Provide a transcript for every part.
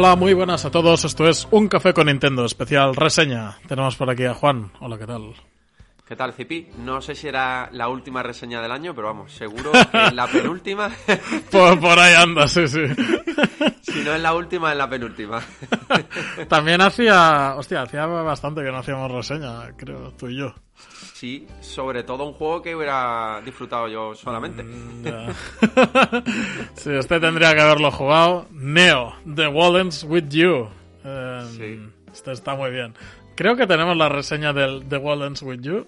Hola, muy buenas a todos. Esto es Un Café con Nintendo, especial reseña. Tenemos por aquí a Juan. Hola, ¿qué tal? ¿Qué tal, Cipi? No sé si era la última reseña del año, pero vamos, seguro que la penúltima. por, por, ahí anda, sí, sí. si no es la última, es la penúltima. También hacía. Hostia, hacía bastante que no hacíamos reseña, creo, tú y yo. Sí, sobre todo un juego que hubiera disfrutado yo solamente. Mm, sí, este tendría que haberlo jugado. Neo, The Wallens with You. Em, sí. Este está muy bien. Creo que tenemos la reseña del The Wallens with You.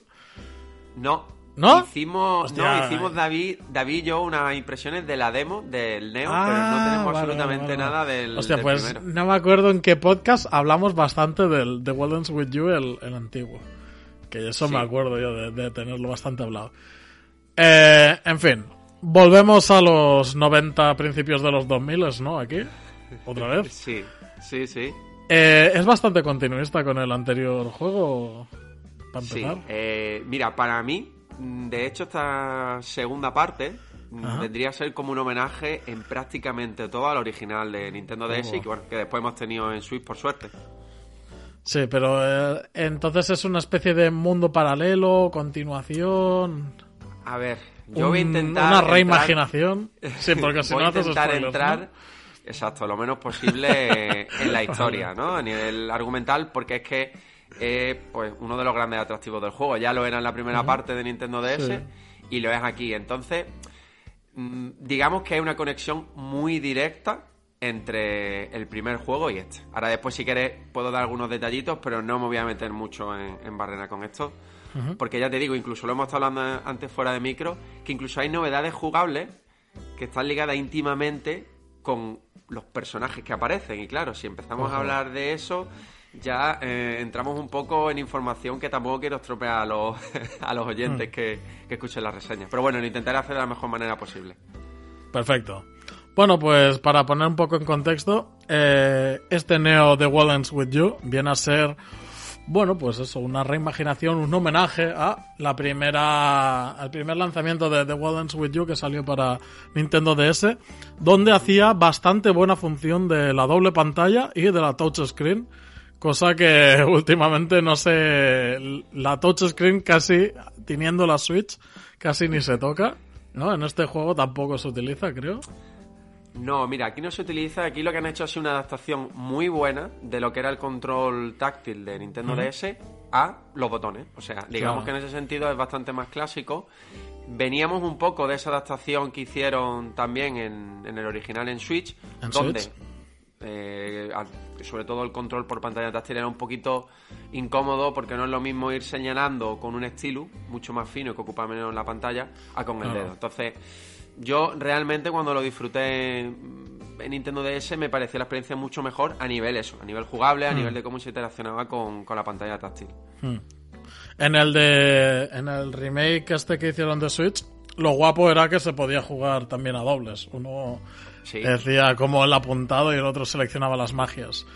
No. ¿No? Hicimos, no, hicimos David, David y yo unas impresiones de la demo del Neo, pero no ah, tenemos absolutamente nada del. Hostia, pues no me acuerdo en qué podcast hablamos bastante del The Wallens with You, el antiguo. Que eso me acuerdo yo de, tenerlo bastante hablado. Eh, en fin, volvemos a los 90, principios de los 2000, ¿no? Aquí, otra vez. Sí, sí, sí. Eh, ¿Es bastante continuista con el anterior juego? Para Sí, eh, mira, para mí, de hecho, esta segunda parte vendría a ser como un homenaje en prácticamente todo al original de Nintendo DS que, que después hemos tenido en Switch, por suerte. Sí, pero eh, entonces es una especie de mundo paralelo, continuación. A ver, yo voy a intentar. Una reimaginación. Sí, porque si voy no a intentar entrar. Exacto, lo menos posible en la historia, ¿no? A nivel argumental, porque es que es pues, uno de los grandes atractivos del juego. Ya lo era en la primera parte de Nintendo DS y lo es aquí. Entonces, mm, digamos que hay una conexión muy directa entre el primer juego y este. Ahora después si quieres puedo dar algunos detallitos, pero no me voy a meter mucho en, barrena con esto. Porque ya te digo, incluso lo hemos estado hablando antes fuera de micro, que incluso hay novedades jugables que están ligadas íntimamente con los personajes que aparecen. Y claro, si empezamos a hablar de eso, ya eh, entramos un poco en información que tampoco quiero estropear a los, a los oyentes mm. que, que escuchen la reseña. Pero bueno, lo intentaré hacer de la mejor manera posible. Perfecto. Bueno, pues para poner un poco en contexto, eh, este Neo The Wallens With You viene a ser, bueno, pues eso, una reimaginación, un homenaje a la primera, al primer lanzamiento de The Wallens With You que salió para Nintendo DS, donde hacía bastante buena función de la doble pantalla y de la touch screen Cosa que últimamente no sé, la touchscreen casi, teniendo la Switch, casi ni se toca, ¿no? En este juego tampoco se utiliza, creo. No, mira, aquí no se utiliza, aquí lo que han hecho es una adaptación muy buena de lo que era el control táctil de Nintendo DS a los botones. O sea, digamos que en ese sentido es bastante más clásico. Veníamos un poco de esa adaptación que hicieron también en, el original en Switch, donde eh, sobre todo el control por pantalla táctil era un poquito incómodo porque no es lo mismo ir señalando con un estilo mucho más fino y que ocupa menos la pantalla a con el dedo. Entonces, yo realmente cuando lo disfruté en Nintendo DS me pareció la experiencia mucho mejor a nivel eso, a nivel jugable, a hmm. nivel de cómo se interaccionaba con, la pantalla táctil. Hmm. En el de en el remake este que hicieron de Switch, lo guapo era que se podía jugar también a dobles. Uno Decía como el apuntado y el otro seleccionaba las magias.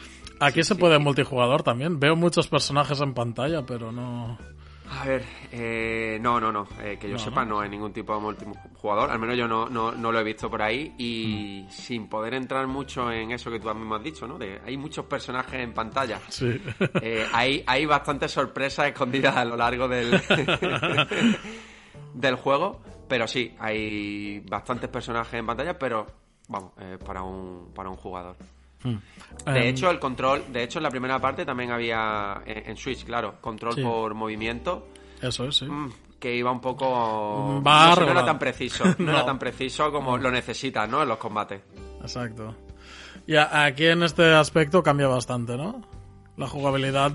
Aquí se puede multijugador también. Veo muchos personajes en pantalla, pero no. A ver, eh, no, no, no. Eh, que yo sepa, no hay ningún tipo de multijugador. Al menos yo no, no, lo he visto por ahí. Y mm. sin poder entrar mucho en eso que tú mismo has dicho, ¿no? De, hay muchos personajes en pantalla. Sí. Eh, hay, hay bastantes sorpresas escondidas a lo largo del, del juego. Pero sí, hay bastantes personajes en pantalla, pero vamos, eh, para, un, para un jugador. Hmm. De em, hecho, el control, de hecho, en la primera parte también había en, Switch, claro, control por movimiento. Eso es, sí. Mm, que iba un poco. no, era tan preciso, no, era tan preciso como lo necesitas, ¿no? En los combates. Exacto. Y aquí en este aspecto cambia bastante, ¿no? La jugabilidad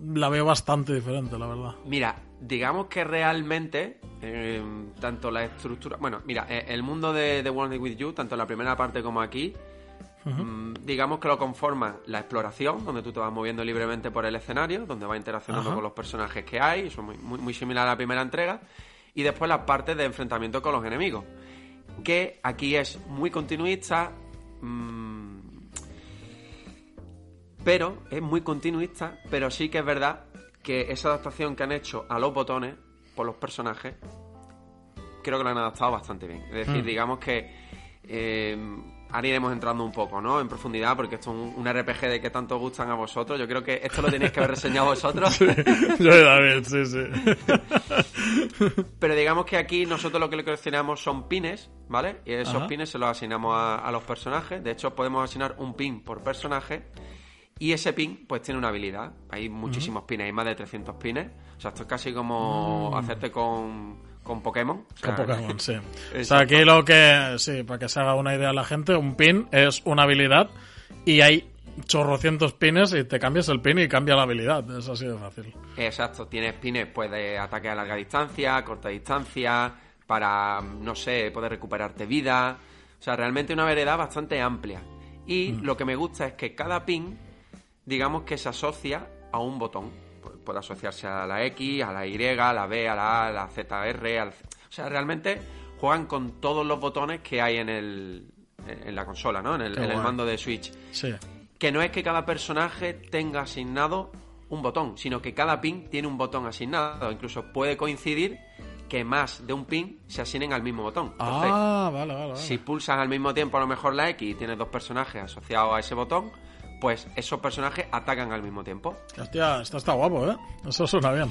la veo bastante diferente, la verdad. Mira, digamos que realmente, eh, tanto la estructura. Bueno, mira, eh, el mundo de The World With You, tanto en la primera parte como aquí, mm, digamos que lo conforma la exploración, donde tú te vas moviendo libremente por el escenario, donde vas interaccionando con los personajes que hay, eso es muy, muy, similar a la primera entrega, y después la parte de enfrentamiento con los enemigos, que aquí es muy continuista. Mm, pero es muy continuista, pero sí que es verdad que esa adaptación que han hecho a los botones por los personajes, creo que lo han adaptado bastante bien. Es decir, hmm. digamos que eh, ahora iremos entrando un poco, ¿no? En profundidad, porque esto es un, RPG de que tanto gustan a vosotros. Yo creo que esto lo tenéis que haber reseñado vosotros. yo también, sí, sí. Pero digamos que aquí nosotros lo que le coleccionamos son pines, ¿vale? Y esos pines se los asignamos a, a los personajes. De hecho, podemos asignar un pin por personaje. Y ese pin, pues tiene una habilidad. Hay muchísimos pines, hay más de 300 pines. O sea, esto es casi como mm. hacerte con, con Pokémon. con Pokémon, sí. o sea, aquí lo que, sí, para que se haga una idea la gente, un pin es una habilidad y hay chorrocientos pines y te cambias el pin y cambia la habilidad. Es así de fácil. Exacto, tienes pines pues de ataque a larga distancia, corta distancia, para, no sé, poder recuperarte vida. O sea, realmente una variedad bastante amplia. Y mm. lo que me gusta es que cada pin digamos que se asocia a un botón. Puede asociarse a la X, a la Y, a la B, a la A, a la ZR. Al... O sea, realmente juegan con todos los botones que hay en, el, en la consola, ¿no? En el, en el mando de Switch. Sí. Que no es que cada personaje tenga asignado un botón, sino que cada pin tiene un botón asignado. Incluso puede coincidir que más de un pin se asignen al mismo botón. ah, vale, vale, vale. Si pulsas al mismo tiempo a lo mejor la X y tienes dos personajes asociados a ese botón, pues esos personajes atacan al mismo tiempo. Hostia, esto está guapo, ¿eh? Eso suena bien.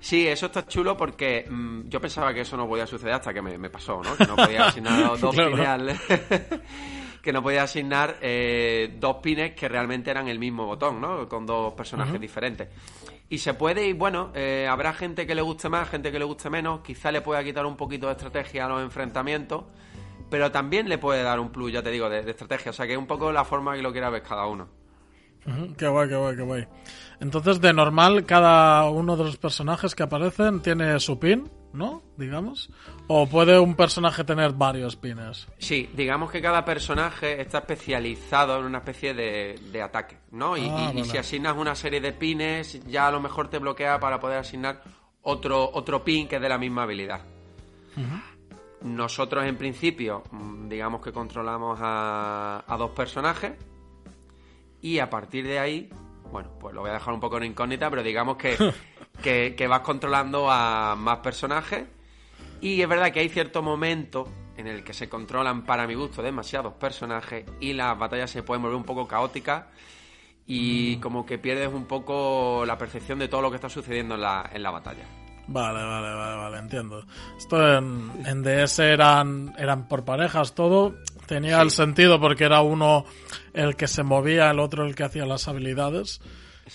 Sí, eso está chulo porque mm, yo pensaba que eso no podía suceder hasta que me, pasó, ¿no? Que no podía asignar dos pines que no podía asignar eh, dos pines que realmente eran el mismo botón, ¿no? Con dos personajes diferentes. Y se puede, y bueno, eh, habrá gente que le guste más, gente que le guste menos, quizá le pueda quitar un poquito de estrategia a los enfrentamientos, pero también le puede dar un plus, ya te digo, de, estrategia. O sea, que es un poco la forma que lo quiera ver cada uno. qué guay, qué guay, qué guay. Entonces, de normal, cada uno de los personajes que aparecen tiene su pin, ¿no? Digamos. ¿O puede un personaje tener varios pines? Sí, digamos que cada personaje está especializado en una especie de, ataque, ¿no? Y, ah, si asignas una serie de pines, ya a lo mejor te bloquea para poder asignar otro, otro pin que es de la misma habilidad. Nosotros en principio, mm, digamos que controlamos a, dos personajes y a partir de ahí, bueno, pues lo voy a dejar un poco en incógnita, pero digamos que, que, vas controlando a más personajes y es verdad que hay cierto momento en el que se controlan, para mi gusto, demasiados personajes y las batallas se pueden volver un poco caóticas y como que pierdes un poco la percepción de todo lo que está sucediendo en la, en la batalla. Vale, vale, vale, vale, entiendo. Esto en, en DS eran, eran por parejas todo. Tenía el sentido porque era uno el que se movía, el otro el que hacía las habilidades.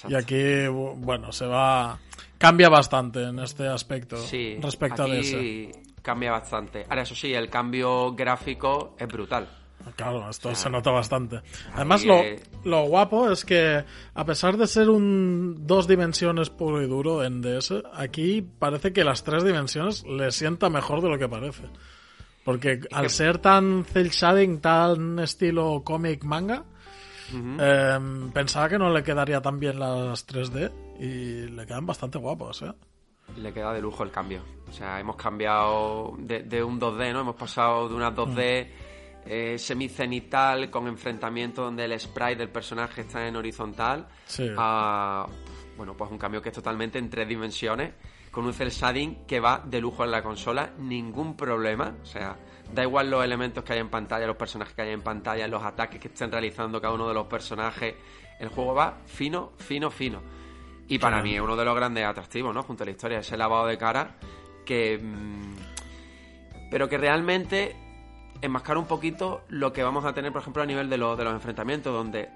Y aquí, bu- bueno, se va. Cambia bastante en este aspecto Sí, respecto a DS. cambia bastante. Ahora, eso sí, el cambio gráfico es brutal. Claro, esto se nota bastante. Además, lo, eh, lo guapo es que, a pesar de ser un dos dimensiones puro y duro en DS, aquí parece que las tres dimensiones le sienta mejor de lo que parece. Porque al ser tan cel shading, tan estilo cómic manga, em, pensaba que no le quedaría tan bien las 3D y le quedan bastante guapos, ¿eh? Le queda de lujo el cambio. O sea, hemos cambiado de, de un 2D, ¿no? Hemos pasado de una 2D eh, semicenital con enfrentamiento donde el sprite del personaje está en horizontal Sí. a, bueno, pues un cambio que es totalmente en tres dimensiones con un cel shading que va de lujo en la consola, ningún problema. O sea, da igual los elementos que hay en pantalla, los personajes que hay en pantalla, los ataques que estén realizando cada uno de los personajes. El juego va fino, fino, fino. Y para mí es uno de los grandes atractivos, ¿no? Junto a la historia, ese lavado de cara que... mm, pero que realmente enmascara un poquito lo que vamos a tener, por ejemplo, a nivel de, lo- de los enfrentamientos, donde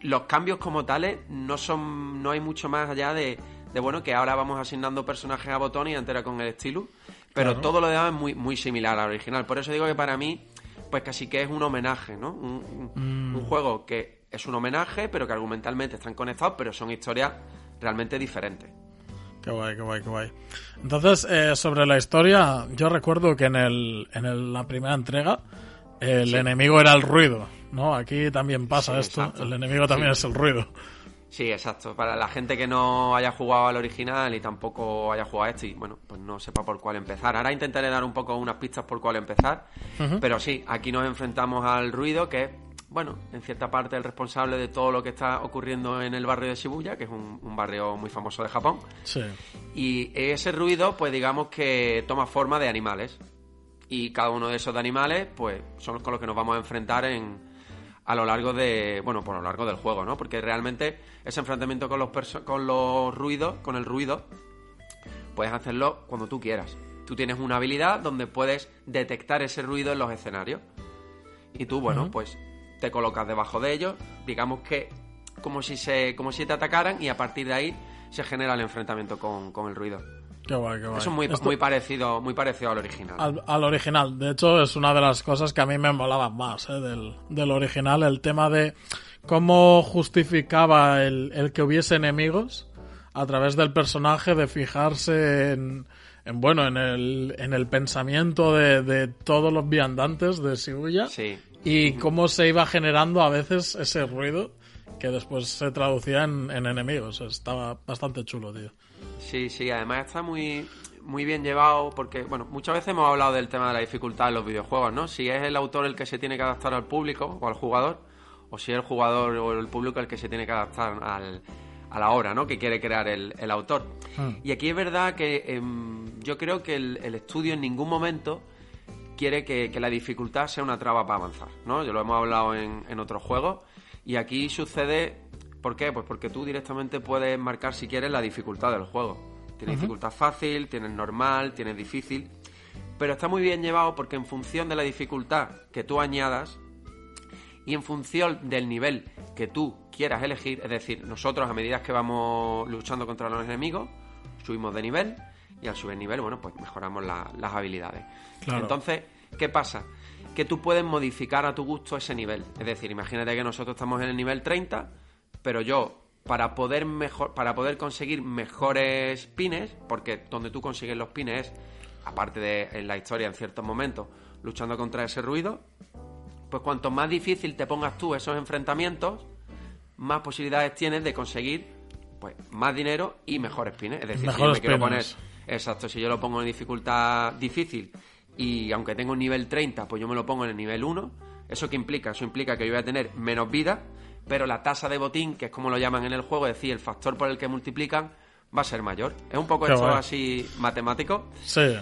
los cambios como tales no son no hay mucho más allá de, de, bueno, que ahora vamos asignando personajes a botón y entera con el estilo, pero Claro. todo lo demás es muy, muy similar al original. Por eso digo que para mí, pues casi que es un homenaje, ¿no? Un, un- un juego que es un homenaje, pero que argumentalmente están conectados, pero son historias realmente diferentes. Qué guay, qué guay, qué guay. Entonces, eh, sobre la historia, yo recuerdo que en, el, en el- la primera entrega el enemigo era el ruido, ¿no? Aquí también pasa Sí, esto, exacto. el enemigo también Sí. es el ruido. Sí, exacto. Para la gente que no haya jugado al original y tampoco haya jugado a este y, bueno, pues no sepa por cuál empezar. Ahora intentaré dar un poco unas pistas por cuál empezar. Pero sí, aquí nos enfrentamos al ruido que es, bueno, en cierta parte el responsable de todo lo que está ocurriendo en el barrio de Shibuya, que es un, un barrio muy famoso de Japón. Sí. Y ese ruido, pues digamos que toma forma de animales. Y cada uno de esos de animales, pues son con los que nos vamos a enfrentar en, a lo largo de, bueno, por lo largo del juego, ¿no? Porque realmente ese enfrentamiento con los, con los ruidos, con el ruido, puedes hacerlo cuando tú quieras. Tú tienes una habilidad donde puedes detectar ese ruido en los escenarios. Y tú, bueno, pues te colocas debajo de ellos, digamos que como si se, como si te atacaran y a partir de ahí se genera el enfrentamiento con, con el ruido. Qué guay, qué guay. Eso es muy, Esto- muy parecido, muy parecido al original. al, al original. De hecho, es una de las cosas que a mí me molaban más ¿eh? del, del original, el tema de cómo justificaba el, el que hubiese enemigos a través del personaje, de fijarse en, en bueno, en el, en el pensamiento de, de todos los viandantes de Shibuya Sí. Y cómo se iba generando a veces ese ruido que después se traducía en, en enemigos. Estaba bastante chulo, tío. Sí, sí, además está muy, muy bien llevado porque, bueno, muchas veces hemos hablado del tema de la dificultad en los videojuegos, ¿no? Si es el autor el que se tiene que adaptar al público o al jugador, o si es el jugador o el público el que se tiene que adaptar al, a la obra, ¿no? Que quiere crear el, el autor. Y aquí es verdad que em, yo creo que el, el estudio en ningún momento quiere que, que la dificultad sea una traba para avanzar, ¿no? Ya lo hemos hablado en, en otros juegos y aquí sucede, ¿por qué? Pues porque tú directamente puedes marcar si quieres la dificultad del juego. Tienes dificultad fácil, tienes normal, tienes difícil, pero está muy bien llevado porque en función de la dificultad que tú añadas y en función del nivel que tú quieras elegir, es decir, nosotros a medida que vamos luchando contra los enemigos, subimos de nivel y al subir nivel, bueno, pues mejoramos la- las habilidades. Claro. Entonces, ¿qué pasa? Que tú puedes modificar a tu gusto ese nivel. Es decir, imagínate que nosotros estamos en el nivel 30, pero yo para poder mejor para poder conseguir mejores pines, porque donde tú consigues los pines es aparte de en la historia en ciertos momentos luchando contra ese ruido, pues cuanto más difícil te pongas tú esos enfrentamientos, más posibilidades tienes de conseguir pues más dinero y mejores pines. Es decir, si yo me quiero pines. poner Exacto, si yo lo pongo en dificultad difícil y aunque tengo un nivel 30, pues yo me lo pongo en el nivel 1, ¿eso qué implica? Eso implica que yo voy a tener menos vida, pero la tasa de botín, que es como lo llaman en el juego, es decir, el factor por el que multiplican, va a ser mayor. Es un poco Qué esto así matemático. Sí.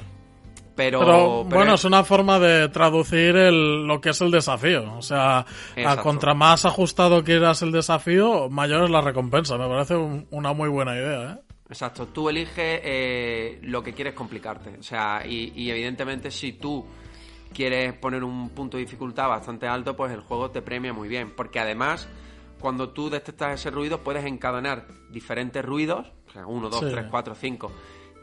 Pero, bueno, es una forma de traducir el, lo que es el desafío. O sea, a contra más ajustado quieras el desafío, mayor es la recompensa. Me parece una muy buena idea, ¿eh? Exacto, tú eliges eh, lo que quieres complicarte. O sea, y, y, evidentemente si tú quieres poner un punto de dificultad bastante alto, pues el juego te premia muy bien. Porque además, cuando tú detectas ese ruido, puedes encadenar diferentes ruidos, o sea, 1, 2, 3, 4, 5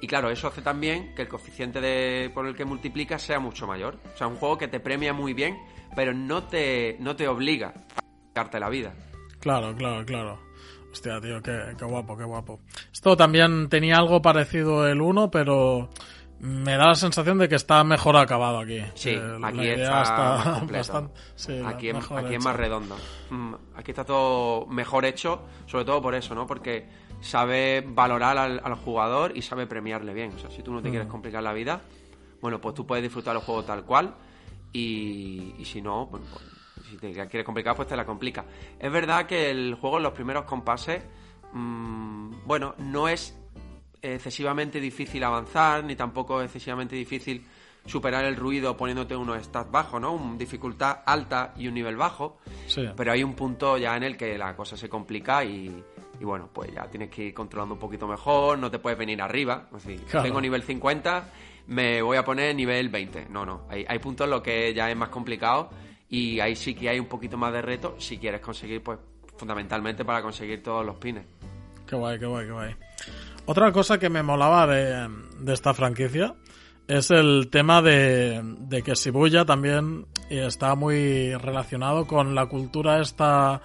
y claro, eso hace también que el coeficiente de, por el que multiplica sea mucho mayor. O sea, un juego que te premia muy bien, pero no te, no te obliga a darte la vida. Claro, claro, claro. Hostia, tío, qué, qué guapo, qué guapo. Esto también tenía algo parecido el 1, pero me da la sensación de que está mejor acabado aquí. Sí, aquí está, bastante, aquí, es, más redondo. Mm, aquí está todo mejor hecho, sobre todo por eso, ¿no? Porque sabe valorar al, jugador y sabe premiarle bien. O sea, si tú no te quieres mm. complicar la vida, bueno, pues tú puedes disfrutar el juego tal cual y, si no, pues, si te quieres complicar, pues te la complica. Es verdad que el juego en los primeros compases, mmm, bueno, no es excesivamente difícil avanzar, ni tampoco excesivamente difícil superar el ruido poniéndote unos stats bajos, ¿no? Un dificultad alta y un nivel bajo. Pero hay un punto ya en el que la cosa se complica y, y bueno, pues ya tienes que ir controlando un poquito mejor, no te puedes venir arriba. Es decir, tengo nivel 50, me voy a poner nivel 20. No, no, hay, hay puntos en los que ya es más complicado y ahí sí que hay un poquito más de reto si quieres conseguir, pues, fundamentalmente para conseguir todos los pines. Qué guay, qué guay, qué guay. Otra cosa que me molaba de, de esta franquicia es el tema de, de que Shibuya también está muy relacionado con la cultura esta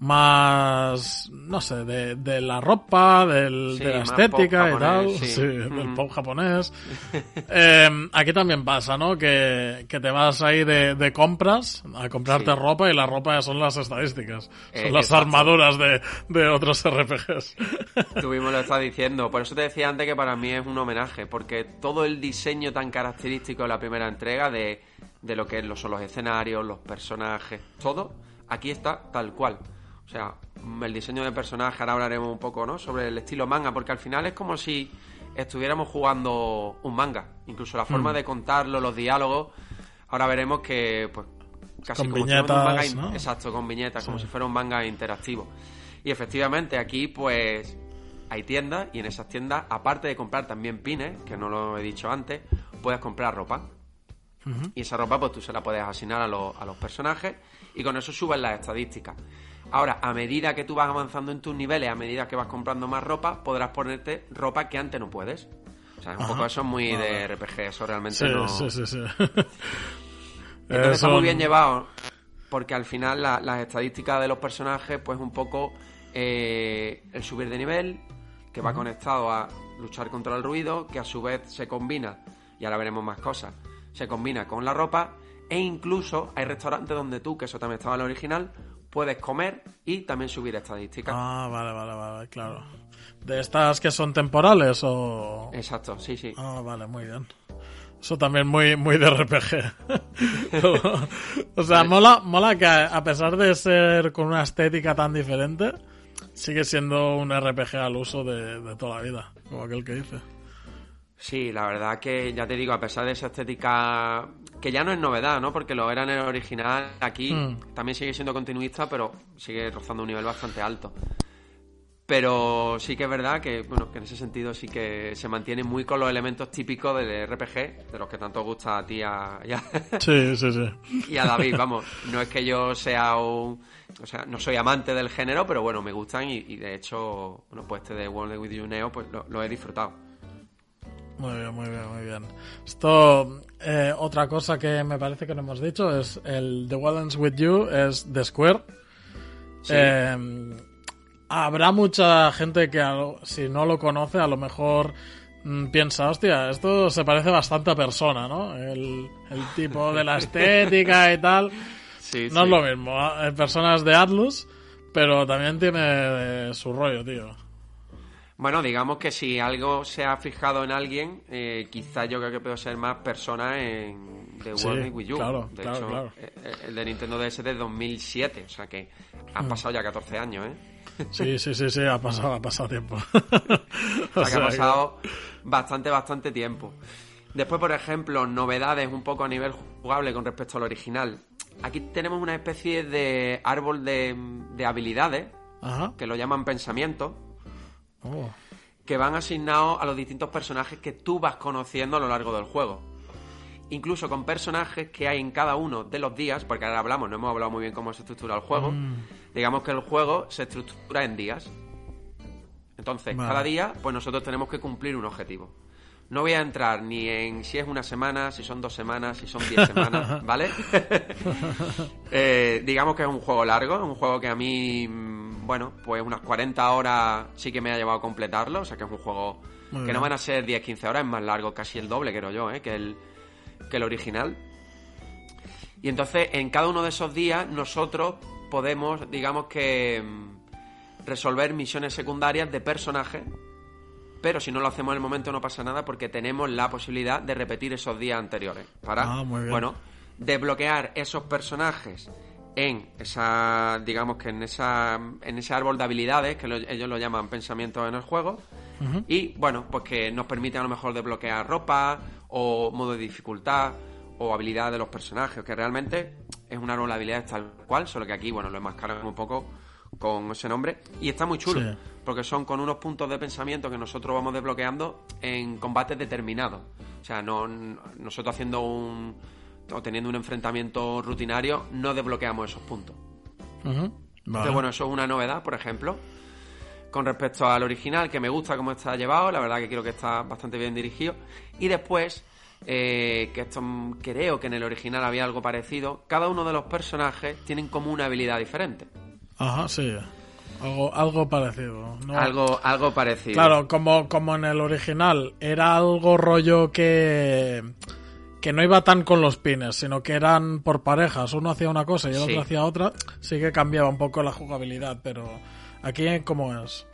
más, no sé, de, de la ropa, del, de la estética y tal, sí. del pop japonés. eh, aquí también pasa, ¿no? Que, que te vas ahí de, de compras a comprarte ropa y la ropa son las estadísticas, son eh, las armaduras de, de otros RPGs. Tú mismo lo estás diciendo, por eso te decía antes que para mí es un homenaje, porque todo el diseño tan característico de la primera entrega de, de lo que son los escenarios, los personajes, todo, aquí está tal cual. O sea, el diseño de personaje, ahora hablaremos un poco, ¿no? Sobre el estilo manga, porque al final es como si estuviéramos jugando un manga. Incluso la forma mm. de contarlo, los diálogos. Ahora veremos que, pues, casi como si fuera un manga. Exacto, con viñetas, como si fuera un manga interactivo. Y efectivamente, aquí, pues, hay tiendas, y en esas tiendas, aparte de comprar también pines, que no lo he dicho antes, puedes comprar ropa. Y esa ropa, pues tú se la puedes asignar a, a los personajes, y con eso subes las estadísticas. Ahora, a medida que tú vas avanzando en tus niveles, a medida que vas comprando más ropa, podrás ponerte ropa que antes no puedes. O sea, un poco eso es muy de RPG, eso realmente no... Sí, sí, sí. Entonces está muy bien llevado, porque al final las estadísticas de los personajes, pues un poco eh, el subir de nivel, que va conectado a luchar contra el ruido, que a su vez se combina, y ahora veremos más cosas, se combina con la ropa, e incluso hay restaurantes donde tú, que eso también estaba en el original, puedes comer y también subir estadísticas. Ah, vale, vale, vale, claro. ¿De estas que son temporales o...? Exacto, sí, sí. Ah, vale, muy bien. Eso también muy, muy de RPG. o sea, mola, mola que a pesar de ser con una estética tan diferente, sigue siendo un RPG al uso de, de toda la vida, como aquel que dice. Sí, la verdad que ya te digo, a pesar de esa estética que ya no es novedad, ¿no? Porque lo era en el original, aquí mm. también sigue siendo continuista, pero sigue rozando un nivel bastante alto. Pero sí que es verdad que, bueno, que en ese sentido sí que se mantiene muy con los elementos típicos del RPG, de los que tanto gusta a ti a, y a, sí, sí, sí. y a David, vamos. No es que yo sea un... O sea, no soy amante del género, pero bueno, me gustan y, de hecho, bueno, pues este de World With You Neo, pues lo he disfrutado. Muy bien, muy bien, muy bien. Esto, eh, otra cosa que me parece que no hemos dicho es el The Wildlands With You es The Square. Eh, habrá mucha gente que si no lo conoce a lo mejor mm, piensa, hostia, esto se parece bastante a persona, ¿no? El, tipo de la estética y tal. no es lo mismo. ¿eh? Personas de Atlus, pero también tiene su rollo, tío. Bueno, digamos que si algo se ha fijado en alguien, eh, quizás yo creo que puedo ser más persona en The World With You. Claro, de claro, hecho, claro. Eh, eh, el de Nintendo DS de 2007, o sea que han mm. pasado ya 14 años, ¿eh? Sí, sí, sí, sí, ha pasado, ha pasado tiempo. o sea que ha pasado bastante, bastante tiempo. Después, por ejemplo, novedades un poco a nivel jugable con respecto al original. Aquí tenemos una especie de árbol de, de habilidades, Ajá. que lo llaman pensamiento, Oh. que van asignados a los distintos personajes que tú vas conociendo a lo largo del juego. Incluso con personajes que hay en cada uno de los días, porque ahora hablamos, no hemos hablado muy bien cómo se estructura el juego. Mm. Digamos que el juego se estructura en días. Entonces, Vale. cada día, pues nosotros tenemos que cumplir un objetivo. No voy a entrar ni en si es una semana, si son dos semanas, si son diez semanas, ¿vale? Eh, digamos que es un juego largo, es un juego que a mí, bueno, pues unas 40 horas sí que me ha llevado a completarlo, o sea que es un juego Muy que bien. no van a ser 10-15 horas, es más largo, casi el doble, creo yo, ¿eh? que, el, que el original. Y entonces, en cada uno de esos días, nosotros podemos, digamos que, mm, resolver misiones secundarias de personajes pero si no lo hacemos en el momento no pasa nada porque tenemos la posibilidad de repetir esos días anteriores para Ah, muy bien. bueno desbloquear esos personajes en esa digamos que en esa en ese árbol de habilidades que lo- ellos lo llaman pensamientos en el juego y bueno pues que nos permite a lo mejor desbloquear ropa o modo de dificultad o habilidad de los personajes que realmente es un árbol de habilidades tal cual solo que aquí bueno lo enmascaran un poco con ese nombre y está muy chulo Sí. porque son con unos puntos de pensamiento que nosotros vamos desbloqueando en combates determinados. O sea, no, nosotros haciendo un o teniendo un enfrentamiento rutinario no desbloqueamos esos puntos. Vale. Entonces, bueno, eso es una novedad, por ejemplo. Con respecto al original, que me gusta cómo está llevado, la verdad que creo que está bastante bien dirigido. Y después, eh, que esto creo que en el original había algo parecido, cada uno de los personajes tienen como una habilidad diferente. Ajá, sí. Algo, algo parecido. ¿no? Algo, algo parecido. Claro, como, como en el original era algo rollo que que no iba tan con los pines, sino que eran por parejas, uno hacía una cosa y el Sí. otro hacía otra, sí que cambiaba un poco la jugabilidad, pero aquí cómo es.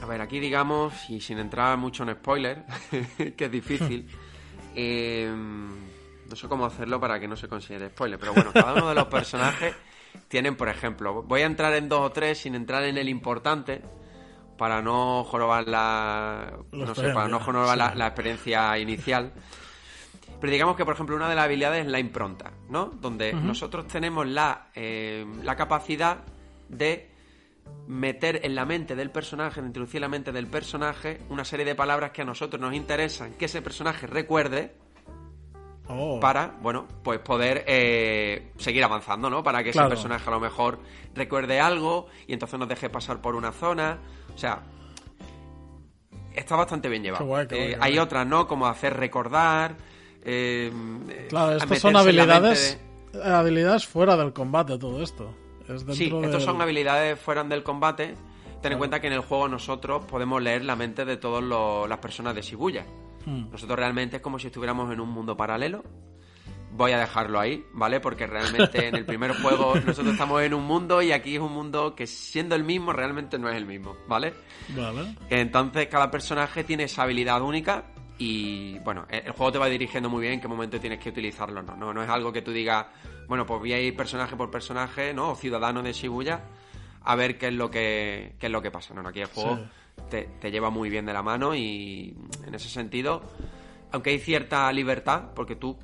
A ver, aquí digamos, y sin entrar mucho en spoiler, que es difícil, eh, no sé cómo hacerlo para que no se considere spoiler, pero bueno, cada uno de los personajes tienen, por ejemplo, voy a entrar en dos o tres sin entrar en el importante, para no jorobar la, no sé, para no jorobar la experiencia inicial. Pero digamos que, por ejemplo, una de las habilidades es la impronta, ¿no? Donde nosotros tenemos la, eh, la capacidad de meter en la mente del personaje, de introducir en la mente del personaje una serie de palabras que a nosotros nos interesan que ese personaje recuerde Oh, para, bueno, pues poder eh, seguir avanzando, ¿no? Para que Claro. ese personaje a lo mejor recuerde algo y entonces nos deje pasar por una zona. O sea, está bastante bien llevado. Qué guay, qué guay, Eh, hay otras, ¿no? Como hacer recordar. Eh, claro, estas son habilidades de- habilidades fuera del combate todo esto. Es Sí, del- son habilidades fuera del combate. Ten en cuenta que en el juego nosotros podemos leer la mente de todas las personas de Shibuya. Hmm. Nosotros realmente es como si estuviéramos en un mundo paralelo. Voy a dejarlo ahí, ¿vale? Porque realmente en el primer juego nosotros estamos en un mundo y aquí es un mundo que siendo el mismo realmente no es el mismo, ¿vale? Vale. Entonces cada personaje tiene esa habilidad única y bueno, el el juego te va dirigiendo muy bien en qué momento tienes que utilizarlo, ¿no? No, no es algo que tú digas, bueno, pues voy a ir personaje por personaje, ¿no? O ciudadano de Shibuya a ver qué es lo que, qué es lo que pasa, ¿no? Aquí el juego Sí. te, te lleva muy bien de la mano y en ese sentido, aunque hay cierta libertad, porque tú,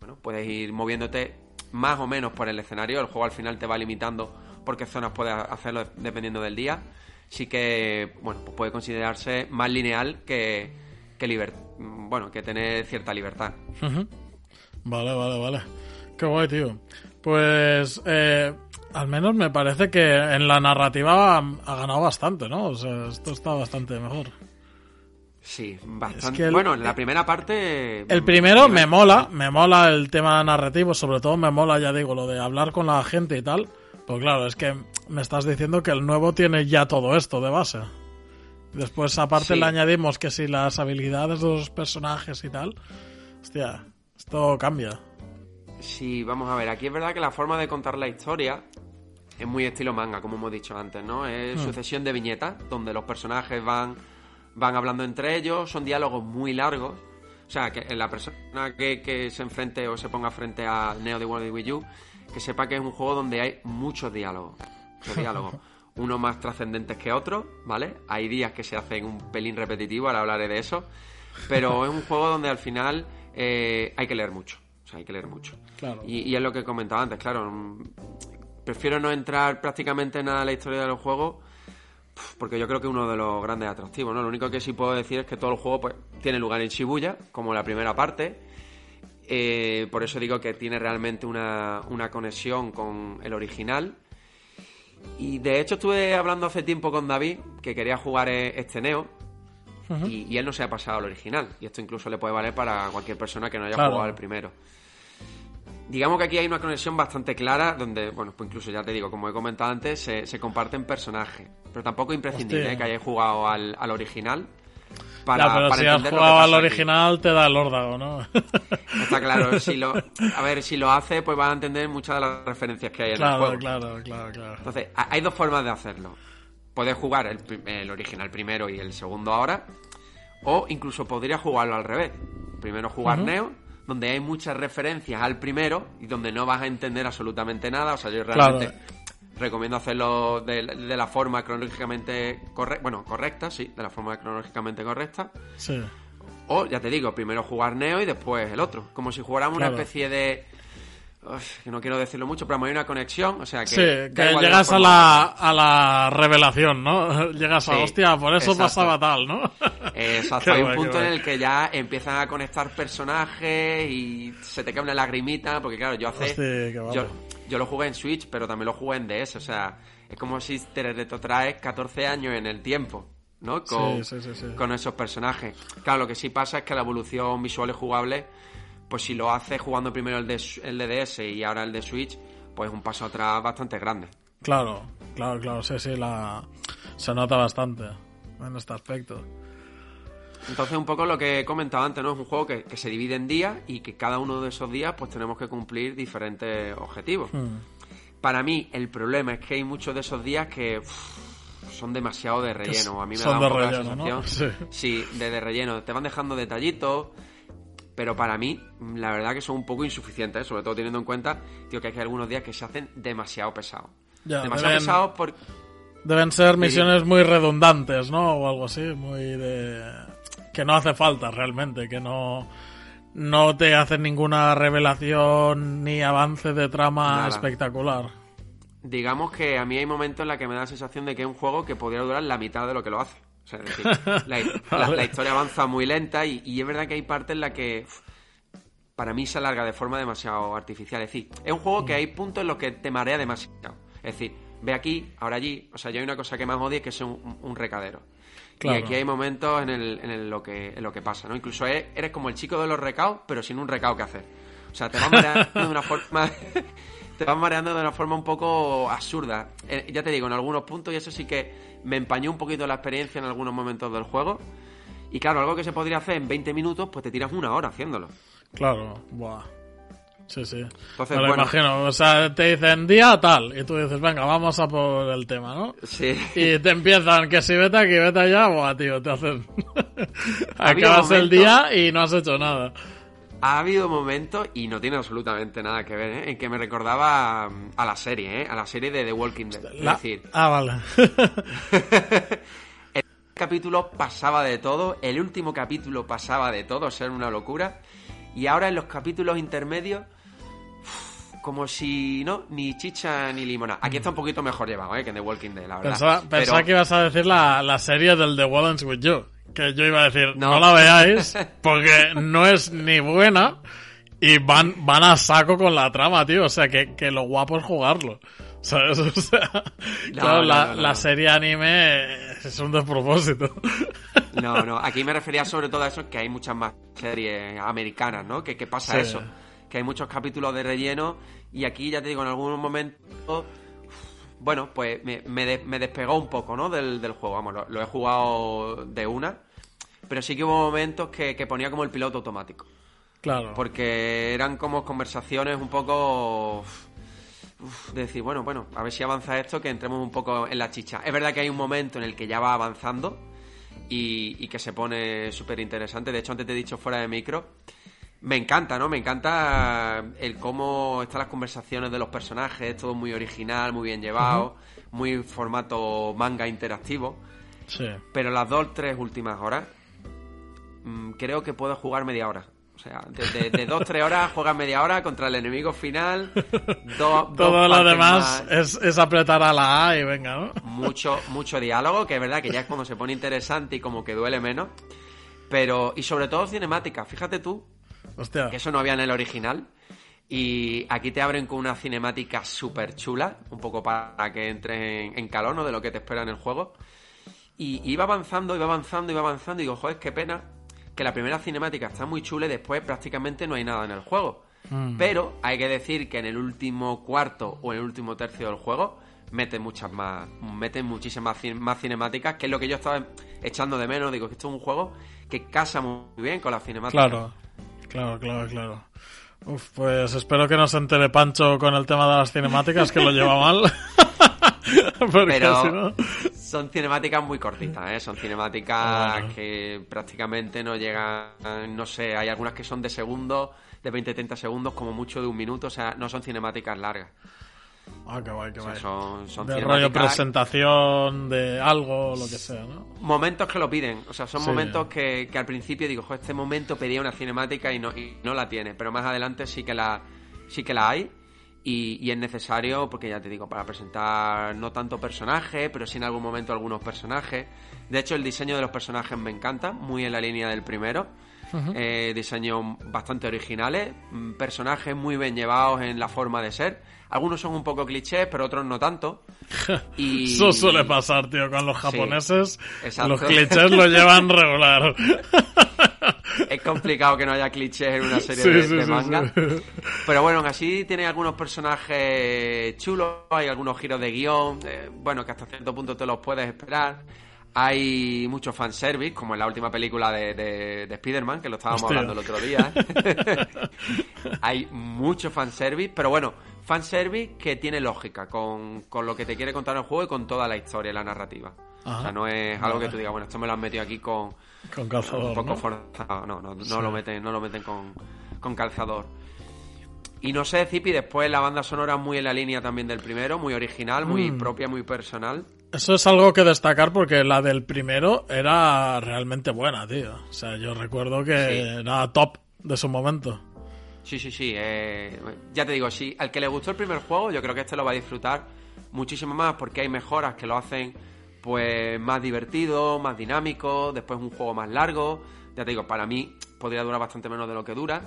bueno, puedes ir moviéndote más o menos por el escenario, el juego al final te va limitando por qué zonas puedes hacerlo dependiendo del día, sí que, bueno, pues puede considerarse más lineal que, que liber- bueno, que tener cierta libertad. Vale, vale, vale. Qué guay, tío. Pues, eh, al menos me parece que en la narrativa ha, ha ganado bastante, ¿no? O sea, esto está bastante mejor. Sí, bastante. Es que el- bueno, la primera parte... El mm, primero me mola, me mola el tema narrativo, sobre todo me mola, ya digo, lo de hablar con la gente y tal. Pues claro, es que me estás diciendo que el nuevo tiene ya todo esto de base. Después, aparte, Sí. le añadimos que si las habilidades de los personajes y tal. Hostia, esto cambia. Sí, vamos a ver, aquí es verdad que la forma de contar la historia es muy estilo manga, como hemos dicho antes, ¿no? Es Hmm. sucesión de viñetas, donde los personajes van, van hablando entre ellos, son diálogos muy largos. O sea, que la persona que, que se enfrente o se ponga frente a Neo de World Wii U, que sepa que es un juego donde hay muchos diálogos. Muchos diálogos. Unos más trascendentes que otros, ¿vale? Hay días que se hacen un pelín repetitivo, ahora hablaré de eso. Pero es un juego donde al final eh, hay que leer mucho. O sea, hay que leer mucho. Claro. Y, y es lo que he comentado antes, claro. mm, Prefiero no entrar prácticamente en nada en la historia de los juegos pf, porque yo creo que es uno de los grandes atractivos, ¿no? Lo único que sí puedo decir es que todo el juego pues, tiene lugar en Shibuya, como la primera parte. Eh, por eso digo que tiene realmente una, una conexión con el original. Y de hecho estuve hablando hace tiempo con David, que quería jugar eh, este Neo, y, y él no se ha pasado al original. Y esto incluso le puede valer para cualquier persona que no haya Claro. jugado el primero. Digamos que aquí hay una conexión bastante clara, donde, bueno, pues incluso ya te digo, como he comentado antes, se, se comparten personajes. Pero tampoco es imprescindible eh, que hayáis jugado al, al original. Ya, Para, pero para si has jugado al aquí. original, te da el órdago, ¿no? Está claro, si lo, a ver, si lo hace, pues vas a entender muchas de las referencias que hay en el claro, juego. claro, claro, claro. Entonces, ha- hay dos formas de hacerlo. Puedes jugar el original primero y el segundo ahora, o incluso podrías jugarlo al revés. Primero jugar Neo, donde hay muchas referencias al primero y donde no vas a entender absolutamente nada. O sea, yo realmente recomiendo hacerlo de, de la forma cronológicamente correcta. Bueno, correcta, sí, de la forma cronológicamente correcta. Sí. O, ya te digo, primero jugar Neo y después el otro. Como si jugáramos Claro. una especie de... Uf, no quiero decirlo mucho, pero hay una conexión. O sea, que, Sí, que llegas a la, a la revelación, ¿no? Llegas a, hostia, por eso exacto. pasaba tal, ¿no? Exacto, hay un guay, punto en el que ya empiezan a conectar personajes y se te cae una lagrimita, porque claro, yo hace... Hostia, yo, yo lo jugué en Switch, pero también lo jugué en DS, o sea, es como si te retrotraes 14 años en el tiempo, ¿no? Con, Sí, sí, sí, sí. con esos personajes. Claro, lo que sí pasa es que la evolución visual y jugable, pues si lo haces jugando primero el de, el de DS y ahora el de Switch, pues es un paso atrás bastante grande. Claro, claro, claro, sí, sí, la... se nota bastante en este aspecto. Entonces, un poco lo que he comentado antes, ¿no? Es un juego que, que se divide en días y que cada uno de esos días, pues tenemos que cumplir diferentes objetivos. Hmm. Para mí, el problema es que hay muchos de esos días que son demasiado de relleno. A mí me son da un de poco la relleno, ¿no? sensación. Sí, de, de relleno. Te van dejando detallitos. Pero para mí, la verdad que son un poco insuficientes, ¿eh? sobre todo teniendo en cuenta, tío, que hay algunos días que se hacen demasiado pesados. Demasiado deben- pesados por, Deben ser misiones muy redundantes, ¿no? O algo así, muy de... que no hace falta realmente, que no... No te hacen ninguna revelación ni avance de trama Nada. espectacular. digamos que a mí hay momentos en los que me da la sensación de que es un juego que podría durar la mitad de lo que lo hace. O sea, es decir, la, la- la historia avanza muy lenta y, y es verdad que hay partes en las que para mí se alarga de forma demasiado artificial. Es decir, es un juego que hay puntos en los que te marea demasiado. Es decir, ve aquí, ahora allí. O sea, yo hay una cosa que más odio que es un, un recadero. Claro. Y aquí hay momentos en, el, en el- lo, que, en lo que pasa, ¿no? Incluso es- eres como el chico de los recaos, pero sin un recao que hacer. O sea, te vas mareando de una forma... te vas mareando de una forma un poco absurda. Eh, ya te digo, en algunos puntos, y eso sí que me empañó un poquito la experiencia en algunos momentos del juego. Y claro, algo que se podría hacer en 20 minutos, pues te tiras una hora haciéndolo. Claro, buah. Sí, sí. Entonces, Me lo bueno. imagino. O sea, te dicen día tal. Y tú dices, venga, vamos a por el tema, ¿no? Sí. Y te empiezan que si vete aquí, vete allá, buah, tío, te hacen. Acabas el día y no has hecho nada. Ha habido momentos, y no tiene absolutamente nada que ver, ¿eh? en que me recordaba mm, a la serie, ¿eh? a la serie de The Walking Dead. La- Es decir, Ah, vale. El capítulo pasaba de todo, el último capítulo pasaba de todo, o sea, era una locura. Y ahora en los capítulos intermedios, como si no, ni chicha ni limonada. Aquí está un poquito mejor llevado, ¿eh? que en The Walking Dead, la verdad. Pensaba, pensaba Pero- que ibas a decir la, la serie del The Wallens With You. Que yo iba a decir, no, No. la veáis, porque no es ni buena y van, van a saco con la trama, tío. O sea, que, que lo guapo es jugarlo. ¿Sabes? O sea, claro, no, la, no, la serie anime es un despropósito. No, no, aquí me refería sobre todo a eso, que hay muchas más series americanas, ¿no? Que, que pasa Sí. eso, que hay muchos capítulos de relleno y aquí, ya te digo, en algunos momentos, bueno, pues me, me, de- me despegó un poco, ¿no? Del, del juego, vamos, lo, lo he jugado de una, pero sí que hubo momentos que, que ponía como el piloto automático, Claro. porque eran como conversaciones un poco... uf, uf, de decir, bueno, bueno, a ver si avanza esto, que entremos un poco en la chicha. Es verdad que hay un momento en el que ya va avanzando y, y que se pone súper interesante. De hecho, antes te he dicho fuera de micro, me encanta, ¿no? Me encanta el cómo están las conversaciones de los personajes, todo muy original, muy bien llevado, muy formato manga interactivo. Sí. Pero las dos, tres últimas horas, mm, creo que puedo jugar media hora. O sea, de, de, dos, tres horas juegas media hora contra el enemigo final. Dos, Todo lo demás es, es, apretar a la A y venga, ¿no? Mucho, mucho diálogo, que es verdad que ya es cuando se pone interesante y como que duele menos. Pero, y sobre todo cinemática, fíjate tú. Hostia. Que eso no había en el original. Y aquí te abren con una cinemática súper chula, un poco para que entres en, calor, ¿no? De lo que te espera en el juego. Y iba avanzando, iba avanzando, iba avanzando, y digo, joder, qué pena que la primera cinemática está muy chula y después prácticamente no hay nada en el juego. Mm. Pero hay que decir que en el último cuarto o en el último tercio del juego mete muchas más, mete muchísimas más cinemáticas, que es lo que yo estaba echando de menos. Digo que esto es un juego que casa muy bien con las cinemáticas. Claro, claro, claro, claro. Uf, pues espero que no se entere Pancho con el tema de las cinemáticas, que lo lleva mal. Pero son cinemáticas muy cortitas, ¿eh? Son cinemáticas ah, que prácticamente no llegan, no sé, hay algunas que son de segundos, de 20-30 segundos, como mucho de un minuto, o sea, no son cinemáticas largas. Ah, qué guay, qué guay. son, son de rollo presentación de algo, lo que sea, ¿no? Momentos que lo piden, o sea, son momentos que, que, al principio digo, este momento pedía una cinemática y no, y no la tiene, pero más adelante sí que la, sí que la hay y, es necesario, porque ya te digo, para presentar no tanto personajes, pero sí en algún momento algunos personajes. De hecho, el diseño de los personajes me encanta, muy en la línea del primero. Eh, diseños bastante originales, mm, personajes muy bien llevados en la forma de ser. Algunos son un poco clichés, pero otros no tanto. Y... Eso suele pasar, tío, con los japoneses. los clichés lo llevan regular. es complicado que no haya clichés en una serie de, manga. Pero bueno, así tiene algunos personajes chulos, hay algunos giros de guion, eh, bueno, que hasta cierto punto te los puedes esperar. Hay mucho fanservice, como en la última película de, de, Spider-Man, que lo estábamos hablando el otro día. hay mucho fanservice, pero bueno, fanservice que tiene lógica con, con lo que te quiere contar el juego y con toda la historia y la narrativa. O sea, no es algo que tú digas, bueno, esto me lo han metido aquí con, con calzador. Un poco forzado. No, no, no lo meten, no lo meten con, calzador. Y no sé, Zipi, después la banda sonora muy en la línea también del primero, muy original, muy mm. propia, muy personal. Eso es algo que destacar porque la del primero era realmente buena, tío. O sea, yo recuerdo que era top de su momento. Sí, sí, sí. Eh, ya te digo, sí, al que le gustó el primer juego, yo creo que este lo va a disfrutar muchísimo más porque hay mejoras que lo hacen pues más divertido, más dinámico, después un juego más largo. Ya te digo, para mí podría durar bastante menos de lo que dura.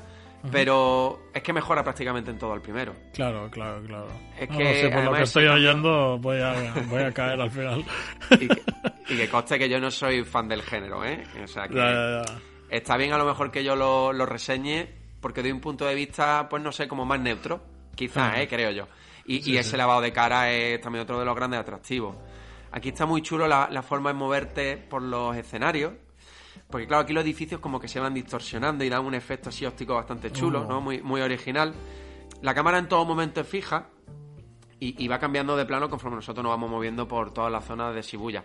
Pero es que mejora prácticamente en todo el primero. Claro, claro, claro. Es que, por lo que estoy oyendo voy a, voy a caer al final. Y que, y que, conste que yo no soy fan del género, ¿eh? O sea que está bien a lo mejor que yo lo, lo, reseñe porque de un punto de vista, pues no sé, como más neutro. Quizás, ¿eh? Creo yo. Y, y ese lavado de cara es también otro de los grandes atractivos. Aquí está muy chulo la, forma de moverte por los escenarios. Porque claro, aquí los edificios como que se van distorsionando y dan un efecto así óptico bastante chulo, ¿no? Oh. Muy, muy original. La cámara en todo momento es fija y, va cambiando de plano conforme nosotros nos vamos moviendo por toda la zona de Shibuya.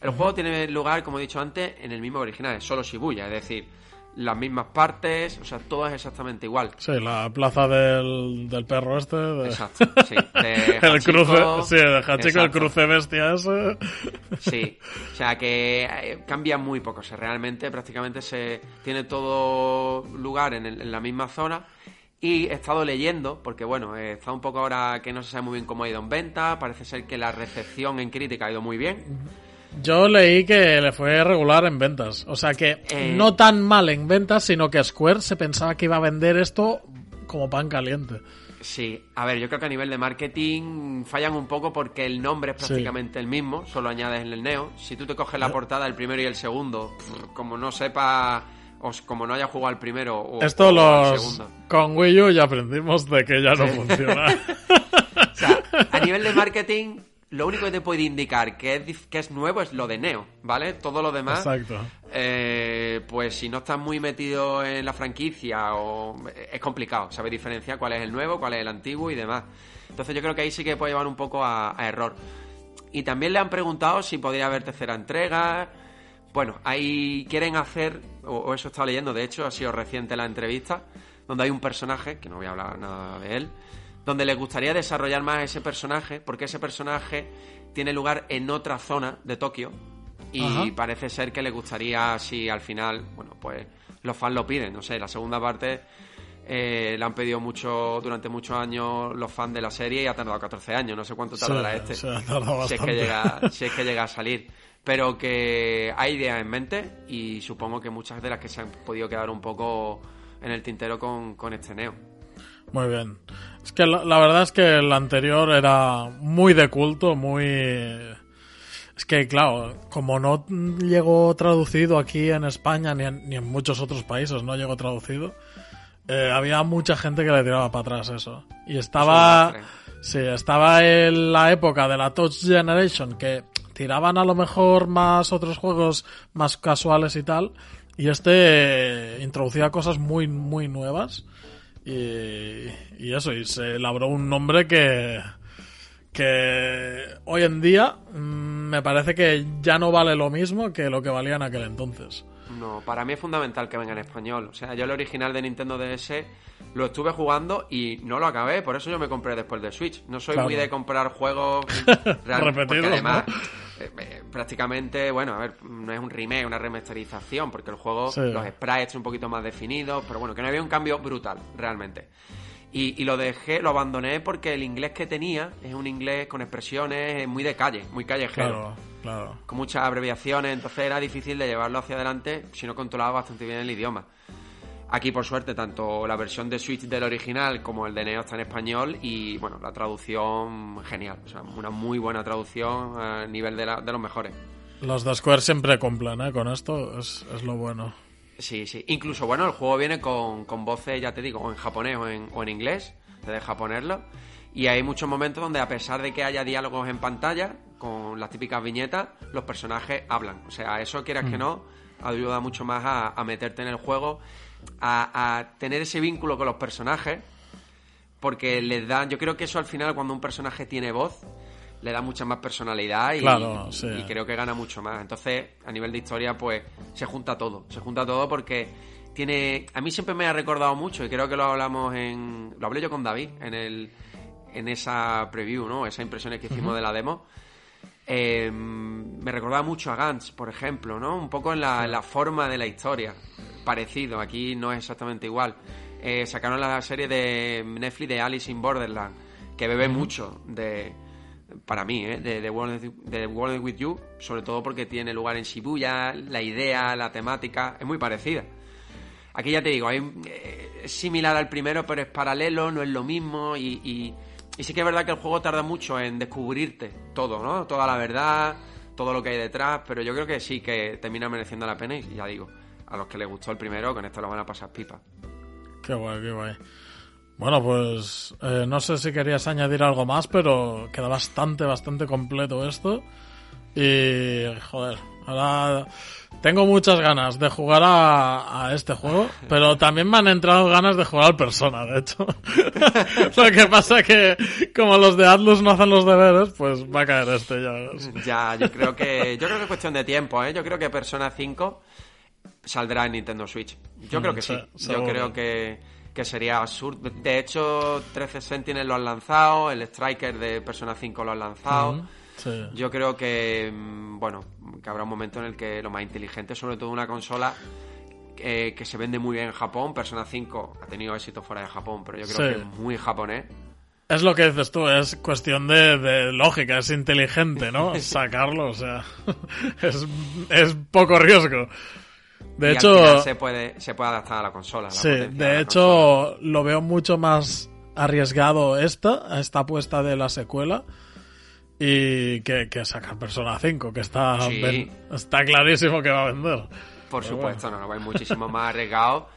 El juego tiene lugar, como he dicho antes, en el mismo original, es solo Shibuya, es decir, las mismas partes, o sea, todo es exactamente igual. Sí, la plaza del, del perro este. De... Exacto, sí. De el cruce, sí, de Hachiko, el cruce bestia ese. Sí, o sea que eh, cambia muy poco, o sea, realmente prácticamente se tiene todo lugar en, en la misma zona. Y he estado leyendo, porque bueno, he estado un poco ahora que no se sabe muy bien cómo ha ido en venta, parece ser que la recepción en crítica ha ido muy bien. Yo leí que le fue regular en ventas. O sea que eh. no tan mal en ventas, sino que Square se pensaba que iba a vender esto como pan caliente. Sí, a ver, yo creo que a nivel de marketing fallan un poco porque el nombre es prácticamente el mismo, solo añades en el Neo. Si tú te coges la portada, el primero y el segundo, como no sepa o como no haya jugado al primero o, Esto los con Wii U ya aprendimos de que ya no funciona. o sea, a nivel de marketing lo único que te puede indicar que es, que es nuevo es lo de Neo, ¿vale? Todo lo demás. Exacto. Eh, pues si no estás muy metido en la franquicia o es complicado saber diferenciar cuál es el nuevo, cuál es el antiguo y demás. Entonces yo creo que ahí sí que puede llevar un poco a, error. Y también le han preguntado si podría haber tercera entrega. Bueno, ahí quieren hacer, o, o eso he estado leyendo, de hecho, ha sido reciente la entrevista, donde hay un personaje, que no voy a hablar nada de él, donde les gustaría desarrollar más ese personaje, porque ese personaje tiene lugar en otra zona de Tokio y parece ser que le gustaría si al final, bueno, pues los fans lo piden, no sé, la segunda parte eh, la han pedido mucho durante muchos años los fans de la serie y ha tardado 14 años, no sé cuánto tardará este, si es, que llega, si es que llega a salir. Pero que hay ideas en mente y supongo que muchas de las que se han podido quedar un poco en el tintero con, con este Neo. Muy bien. Es que la, verdad es que el anterior era muy de culto, muy... Es que, claro, como no llegó traducido aquí en España ni en, ni en muchos otros países, no llegó traducido, eh, había mucha gente que le tiraba para atrás eso. Y estaba... Sí, estaba en la época de la Touch Generation que tiraban a lo mejor más otros juegos más casuales y tal. Y este introducía cosas muy, muy nuevas. Y, y eso, y se elaboró un nombre que, que hoy en día mm, me parece que ya no vale lo mismo que lo que valía en aquel entonces. No, para mí es fundamental que venga en español. O sea, yo el original de Nintendo DS lo estuve jugando y no lo acabé, por eso yo me compré después de Switch. No soy muy de comprar juegos. Además, eh, eh, prácticamente, bueno, a ver, no es un remake, una remasterización, porque el juego, los sprites son un poquito más definidos, pero bueno, que no había un cambio brutal, realmente. Y, lo dejé, lo abandoné porque el inglés que tenía es un inglés con expresiones muy de calle, muy callejero. Claro, Con muchas abreviaciones, entonces era difícil de llevarlo hacia adelante si no controlaba bastante bien el idioma. Aquí, por suerte, tanto la versión de Switch del original como el de Neo está en español y, bueno, la traducción genial. O sea, una muy buena traducción a nivel de, de los mejores. Los de Square siempre cumplen, ¿eh? Con esto es, es lo bueno. Sí, sí. Incluso, bueno, el juego viene con, con voces, ya te digo, o en japonés o en, o en inglés. Te deja ponerlo. Y hay muchos momentos donde, a pesar de que haya diálogos en pantalla, con las típicas viñetas, los personajes hablan. O sea, eso quieras que mm. no, ayuda mucho más a, a meterte en el juego, a, a, tener ese vínculo con los personajes, porque les da. Yo creo que eso al final, cuando un personaje tiene voz, le da mucha más personalidad y, y, creo que gana mucho más. Entonces, a nivel de historia, pues se junta todo. Se junta todo porque tiene. A mí siempre me ha recordado mucho y creo que lo hablamos en. Lo hablé yo con David en el en esa preview, ¿no? Esas impresiones que hicimos de la demo. Eh, me recordaba mucho a Gantz, por ejemplo, ¿no? Un poco en la, forma de la historia. Parecido, aquí no es exactamente igual. Eh, sacaron la serie de Netflix de Alice in Borderland, que bebe mucho de, para mí, ¿eh? de, de, World, With You, sobre todo porque tiene lugar en Shibuya, la idea, la temática, es muy parecida. Aquí ya te digo, eh, es similar al primero, pero es paralelo, no es lo mismo y, y, sí que es verdad que el juego tarda mucho en descubrirte todo, ¿no? Toda la verdad, todo lo que hay detrás, pero yo creo que sí que termina mereciendo la pena y ya digo, a los que les gustó el primero, con esto lo van a pasar pipa. Qué guay, qué guay. Bueno, pues eh, no sé si querías añadir algo más, pero queda bastante, bastante completo esto. Y, joder, ahora tengo muchas ganas de jugar a, este juego, pero también me han entrado ganas de jugar al Persona, de hecho. Lo que pasa que, como los de Atlus no hacen los deberes, pues va a caer este ya. Ya, yo creo que, yo creo que es cuestión de tiempo, ¿eh? Yo creo que Persona 5 saldrá en Nintendo Switch. Yo creo que sí. Yo creo que que sería absurdo. De hecho, 13 Sentinel lo han lanzado, el Striker de Persona 5 lo han lanzado. Yo creo que, mm, bueno, que habrá un momento en el que lo más inteligente, sobre todo una consola que se vende muy bien en Japón, Persona 5 ha tenido éxito fuera de Japón, pero yo creo que es muy japonés. Es lo que dices tú, es cuestión de, lógica, es inteligente, ¿no? Sacarlo, o sea, es, es poco riesgo. De hecho, se puede, se puede adaptar a la consola. sí, de, hecho, lo veo mucho más arriesgado esta, esta apuesta de la secuela, y que, que sacar Persona 5, que está, está clarísimo que va a vender. Por supuesto, no, no, va muchísimo más arriesgado.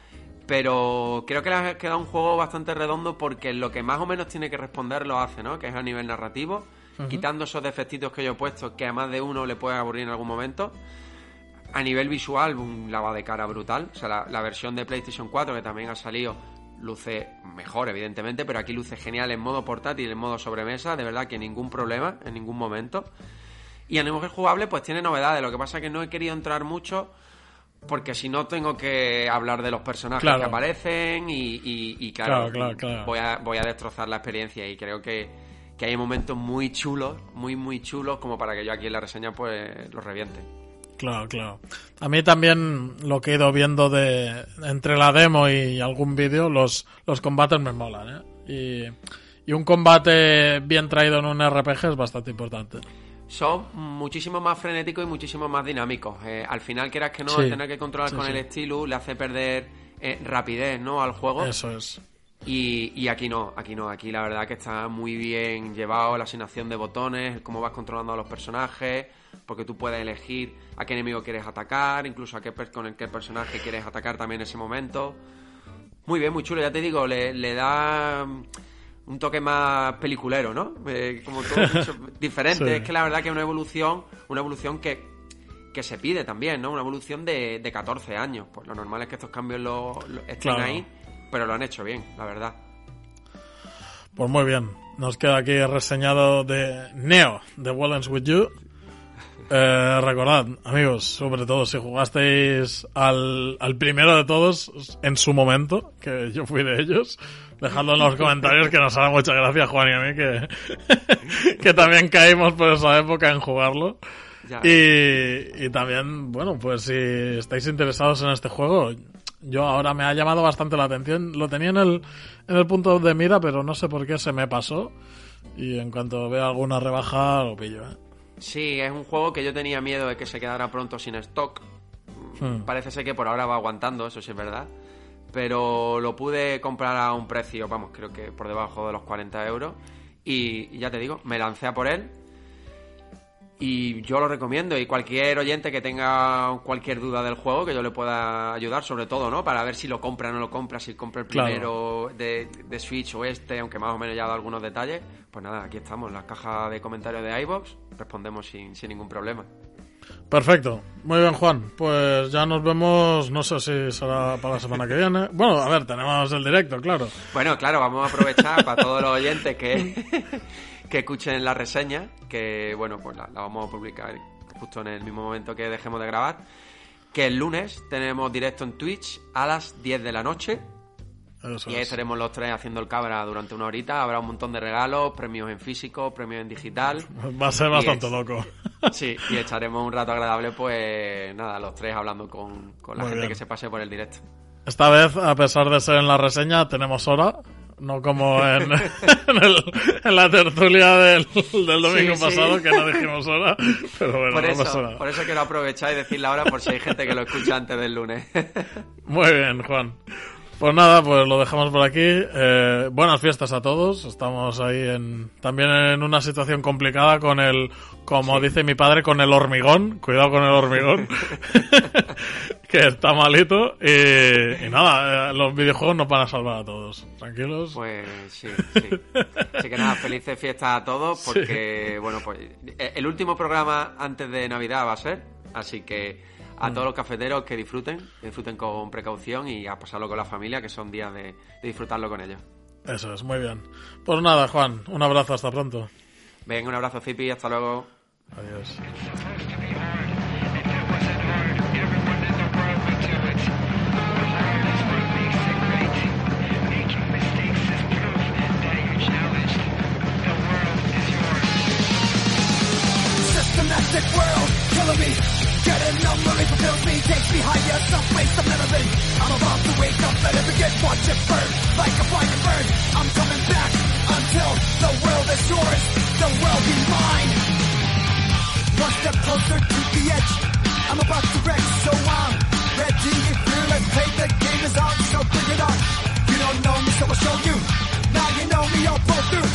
Pero creo que le ha quedado un juego bastante redondo porque lo que más o menos tiene que responder lo hace, ¿no? Que es a nivel narrativo, quitando esos defectitos que yo he puesto que a más de uno le puede aburrir en algún momento a nivel visual, un lavado de cara brutal. O sea, la, versión de PlayStation 4 que también ha salido luce mejor, evidentemente, pero aquí luce genial en modo portátil, en modo sobremesa, de verdad que ningún problema en ningún momento. Y a nivel jugable, pues tiene novedades. Lo que pasa es que no he querido entrar mucho porque si no tengo que hablar de los personajes que aparecen y, claro, Voy, a, voy a destrozar la experiencia y creo que, que hay momentos muy chulos, muy, muy chulos, como para que yo aquí en la reseña pues los reviente. Claro, claro. A mí también lo que he ido viendo de entre la demo y algún vídeo, los, los combates me molan, ¿eh? Y, y un combate bien traído en un RPG es bastante importante son muchísimo más frenéticos y muchísimo más dinámicos. Eh, al final, quieras que no, tener que controlar con el estilo le hace perder eh, rapidez ¿no? al juego. Eso es. Y, y, aquí no, aquí no, aquí la verdad que está muy bien llevado la asignación de botones, cómo vas controlando a los personajes, porque tú puedes elegir a qué enemigo quieres atacar, incluso a qué con el qué personaje quieres atacar también en ese momento. Muy bien, muy chulo, ya te digo, le, le da un toque más peliculero, ¿no? Eh, como todo diferente. Es que la verdad que es una evolución, una evolución que, que se pide también, ¿no? Una evolución de, de 14 años. Pues lo normal es que estos cambios lo, estén ahí, pero lo han hecho bien, la verdad. Pues muy bien. Nos queda aquí reseñado de Neo, de Wallens With You. Eh, recordad, amigos, sobre todo si jugasteis al, al primero de todos en su momento, que yo fui de ellos, Dejadlo en los comentarios que nos hará mucha gracia Juan y a mí que, que también caímos por esa época en jugarlo. Y, y también, bueno, pues si estáis interesados en este juego, yo ahora me ha llamado bastante la atención. Lo tenía en el, en el punto de mira, pero no sé por qué se me pasó. Y en cuanto vea alguna rebaja, lo pillo. ¿eh? Sí, es un juego que yo tenía miedo de que se quedara pronto sin stock. Hmm. Parece ser que por ahora va aguantando, eso sí es verdad pero lo pude comprar a un precio, vamos, creo que por debajo de los 40 euros. Y ya te digo, me lancé a por él. Y yo lo recomiendo. Y cualquier oyente que tenga cualquier duda del juego, que yo le pueda ayudar, sobre todo, ¿no? Para ver si lo compra o no lo compra, si compra el primero de, Switch o este, aunque más o menos ya ha dado algunos detalles. Pues nada, aquí estamos, en la caja de comentarios de iBox. Respondemos sin, sin ningún problema. Perfecto. Muy bien, Juan. Pues ya nos vemos, no sé si será para la semana que viene. Bueno, a ver, tenemos el directo, claro. Bueno, claro, vamos a aprovechar para todos los oyentes que, que escuchen la reseña, que bueno, pues la, vamos a publicar justo en el mismo momento que dejemos de grabar. Que el lunes tenemos directo en Twitch a las 10 de la noche y ahí estaremos los tres haciendo el cabra durante una horita. Habrá un montón de regalos, premios en físico, premios en digital. Va a ser bastante loco. Sí, y echaremos un rato agradable, pues nada, los tres hablando con, la gente que se pase por el directo. Esta vez, a pesar de ser en la reseña, tenemos hora. No como en, en, la tertulia del, domingo pasado, que no dijimos hora. Pero bueno, por, eso, por eso quiero aprovechar y decir la hora por si hay gente que lo escucha antes del lunes. Muy bien, Juan. Pues nada, pues lo dejamos por aquí. Eh, buenas fiestas a todos. Estamos ahí en, también en una situación complicada con el, como dice mi padre, con el hormigón. Cuidado con el hormigón. que está malito. Y, nada, eh, los videojuegos nos van a salvar a todos. Tranquilos. Pues sí, sí. Así que nada, felices fiestas a todos porque, bueno, pues eh, el último programa antes de Navidad va a ser. Así que a todos los cafeteros que disfruten, disfruten con precaución y a pasarlo con la familia, que son días de, disfrutarlo con ellos. Eso es, muy bien. Pues nada, Juan, un abrazo, hasta pronto. Venga, un abrazo, Zipi, hasta luego. Adiós. get enough of it fulfills me. Takes me higher, some place I've never been. I'm about to wake up better begin Watch it burn, like a fire burn I'm coming back, until the world is yours. The world be mine. One step closer to the edge. I'm about to wreck, so I'm ready. If you let's play, the game is on So bring it on. You don't know me, so I'll show you. Now you know me, I'll pull through.